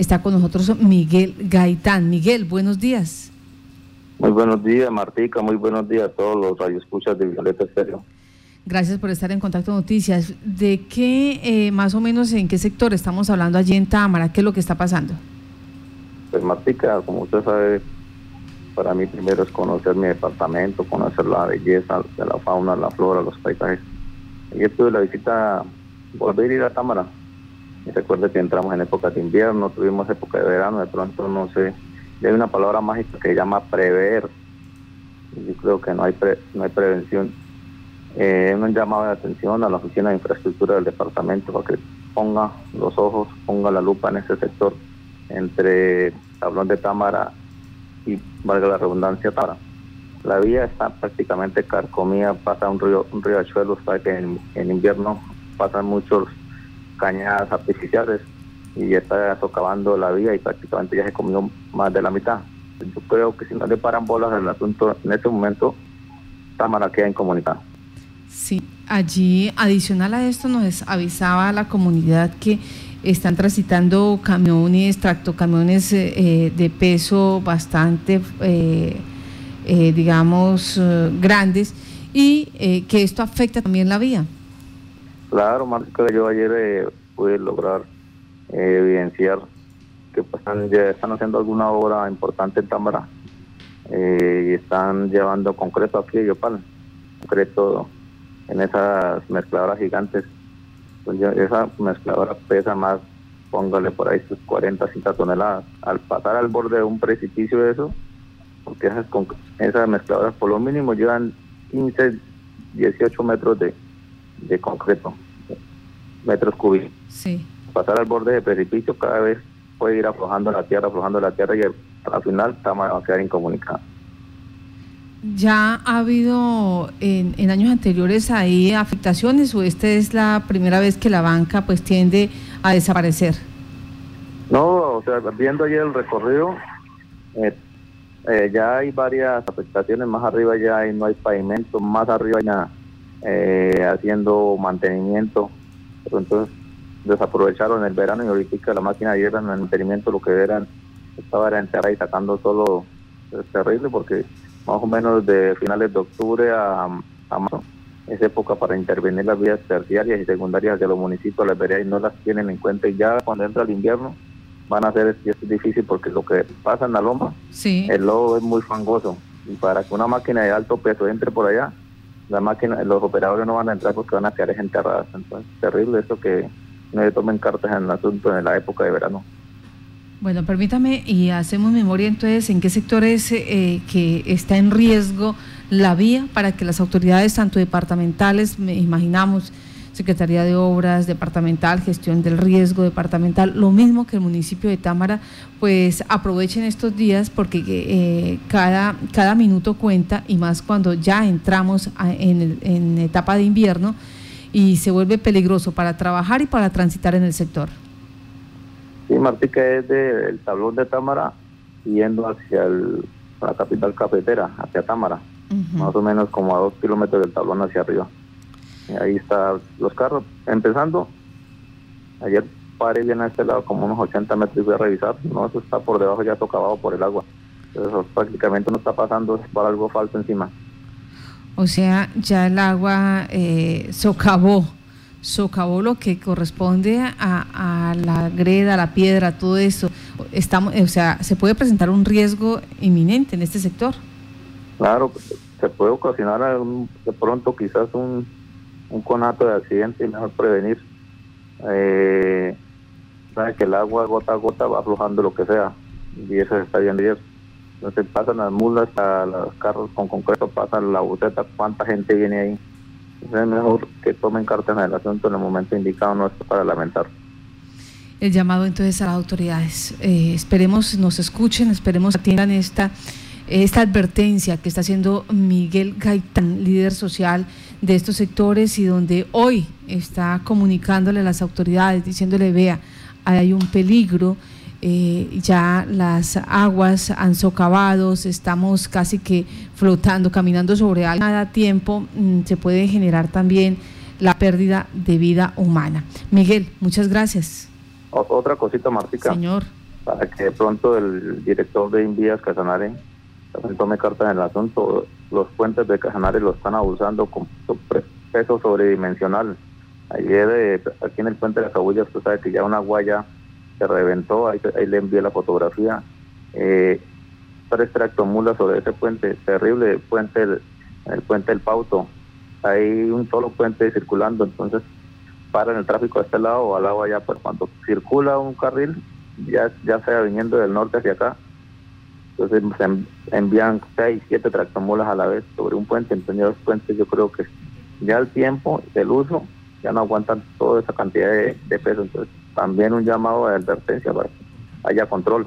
Está con nosotros Miguel Gaitán. Miguel, buenos días. Muy buenos días, Martica. Muy buenos días a todos los radioescuchas de Violeta Estéreo. Gracias por estar en Contacto Noticias. ¿De qué, eh, más o menos, en qué sector estamos hablando allí en Támara? ¿Qué es lo que está pasando? Pues, Martica, como usted sabe, para mí primero es conocer mi departamento, conocer la belleza de la fauna, la flora, los paisajes. Ayer tuve la visita, volver a ir a Támara. Y recuerde que entramos en época de invierno, tuvimos época de verano, de pronto no sé, y hay una palabra mágica que llama prever. Yo creo que no hay, no hay prevención eh, un llamado de atención a la Oficina de Infraestructura del departamento para que ponga los ojos, ponga la lupa en ese sector entre Tablón de Támara y, valga la redundancia, Támara. La vía está prácticamente carcomida, pasa un río, un riachuelo, sabe que en, invierno pasan muchos cañadas artificiales y está socavando la vía y prácticamente ya se comió más de la mitad. Yo creo que si no le paran bolas al asunto en este momento, Támara queda incomunicada. Sí, allí adicional a esto nos avisaba la comunidad que están transitando camiones, tractocamiones eh, eh de peso bastante, eh, eh, digamos, grandes y que esto afecta también la vía. Claro, Marco, yo ayer pude lograr evidenciar que pues, están, ya están haciendo alguna obra importante en Támara y están llevando concreto aquí en Yopal, concreto en esas mezcladoras gigantes. Pues esa mezcladora pesa más, póngale por ahí sus 40, 50 toneladas. Al pasar al borde de un precipicio de eso, porque esas, esas mezcladoras por lo mínimo llevan 15, 18 metros de, de concreto, metros cúbicos. Sí. Pasar al borde de precipicio cada vez puede ir aflojando la tierra, aflojando la tierra y al final va a quedar incomunicado. ¿Ya ha habido en, años anteriores ahí afectaciones o esta es la primera vez que la banca pues tiende a desaparecer? No, o sea, viendo ayer el recorrido, eh, eh, ya hay varias afectaciones, más arriba ya hay, no hay pavimento, más arriba ya eh, haciendo mantenimiento, pero entonces desaprovecharon el verano y ahorita la máquina ayer en el mantenimiento lo que eran, estaba era enterrada y sacando solo, es terrible porque más o menos de finales de octubre a, marzo. Es época para intervenir las vías terciarias y secundarias de los municipios, las veredas no las tienen en cuenta. Y ya cuando entra el invierno van a ser es difícil porque lo que pasa en la loma, el lodo es muy fangoso. Y para que una máquina de alto peso entre por allá, la máquina, los operadores no van a entrar porque van a quedar enterradas. Entonces, terrible eso que no se tomen cartas en el asunto en la época de verano. Bueno, permítame y hacemos memoria entonces en qué sectores eh, que está en riesgo la vía para que las autoridades, tanto departamentales, me imaginamos, Secretaría de Obras Departamental, Gestión del Riesgo Departamental, lo mismo que el municipio de Támara, pues aprovechen estos días porque eh, cada, cada minuto cuenta y más cuando ya entramos en, en etapa de invierno y se vuelve peligroso para trabajar y para transitar en el sector. Sí, Martica es del tablón de Támara yendo hacia la capital cafetera, hacia Támara, más o menos como a dos kilómetros del tablón hacia arriba. Ahí están los carros. Empezando, ayer paré bien a este lado como unos 80 metros y voy a revisar. No, eso está por debajo ya socavado por el agua. Eso prácticamente no está pasando, es para algo falso encima. O sea, ya el agua eh, socavó socavó lo que corresponde a, la greda, a la piedra, todo eso. Estamos, o sea, se puede presentar un riesgo inminente en este sector. Claro, se puede ocasionar de pronto quizás un, un conato de accidente y mejor prevenir. Eh, sabe que el agua gota a gota va aflojando lo que sea y eso está bien Entonces pasan las mulas, a los carros con concreto, pasan la buceta, cuánta gente viene ahí es mejor que tomen cartas en el asunto en el momento indicado, no es para lamentar. El llamado entonces a las autoridades. Eh, esperemos nos escuchen, esperemos atiendan esta, esta advertencia que está haciendo Miguel Gaitán, líder social de estos sectores y donde hoy está comunicándole a las autoridades, diciéndole, vea, hay un peligro eh, ya las aguas han socavado, estamos casi que flotando, caminando sobre algo. Cada tiempo mm, se puede generar también la pérdida de vida humana. Miguel, muchas gracias. Otra cosita, Martica. Señor. para que de pronto el director de Invías Casanare también tome carta en el asunto. Los puentes de Casanare lo están abusando con peso sobredimensional. Ayer aquí en el puente de la Cabulla usted sabe que ya una guaya se reventó, ahí, le envié la fotografía. Eh, tres tractomulas sobre ese puente, terrible puente, el, el puente del Pauto. Hay un solo puente circulando, entonces paran el tráfico a este lado o al lado allá, pues cuando circula un carril, ya, ya sea viniendo del norte hacia acá, entonces se envían seis, siete tractomulas a la vez sobre un puente, entonces los puentes yo creo que ya el tiempo del uso ya no aguantan toda esa cantidad de, peso, entonces también un llamado de advertencia para que haya control.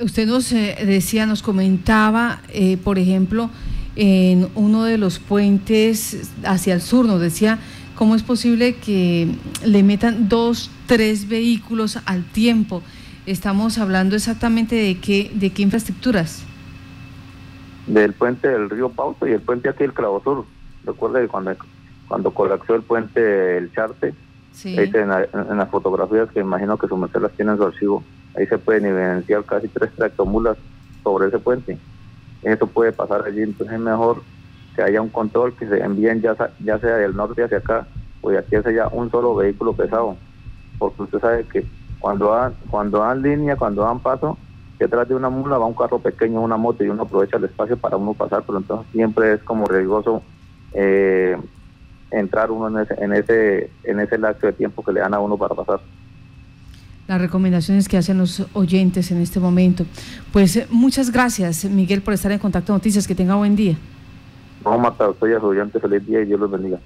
Usted nos eh, decía, nos comentaba, eh, por ejemplo, en uno de los puentes hacia el sur, nos decía ¿Cómo es posible que le metan dos, tres vehículos al tiempo? Estamos hablando exactamente de qué, de qué infraestructuras. Del puente del río Pauto y el puente aquí del Clavo Sur. Recuerda que cuando, cuando colapsó el puente El Charte, en, las fotografías que imagino que su merced las tiene en su archivo, ahí se pueden evidenciar casi tres tractomulas sobre ese puente. Eso puede pasar allí, entonces es mejor que haya un control, que se envíen ya, ya sea del norte hacia acá, o de aquí hacia allá, un solo vehículo pesado. Porque usted sabe que cuando dan, cuando dan línea, cuando dan paso, detrás de una mula va un carro pequeño, una moto, y uno aprovecha el espacio para uno pasar, pero entonces siempre es como riesgoso eh, entrar uno en ese, en ese, en ese lapso de tiempo que le dan a uno para pasar las recomendaciones que hacen los oyentes en este momento. Pues muchas gracias, Miguel, por estar en Contacto Noticias. Que tenga buen día. Vamos a matar, soy estudiante, feliz día y Dios los bendiga.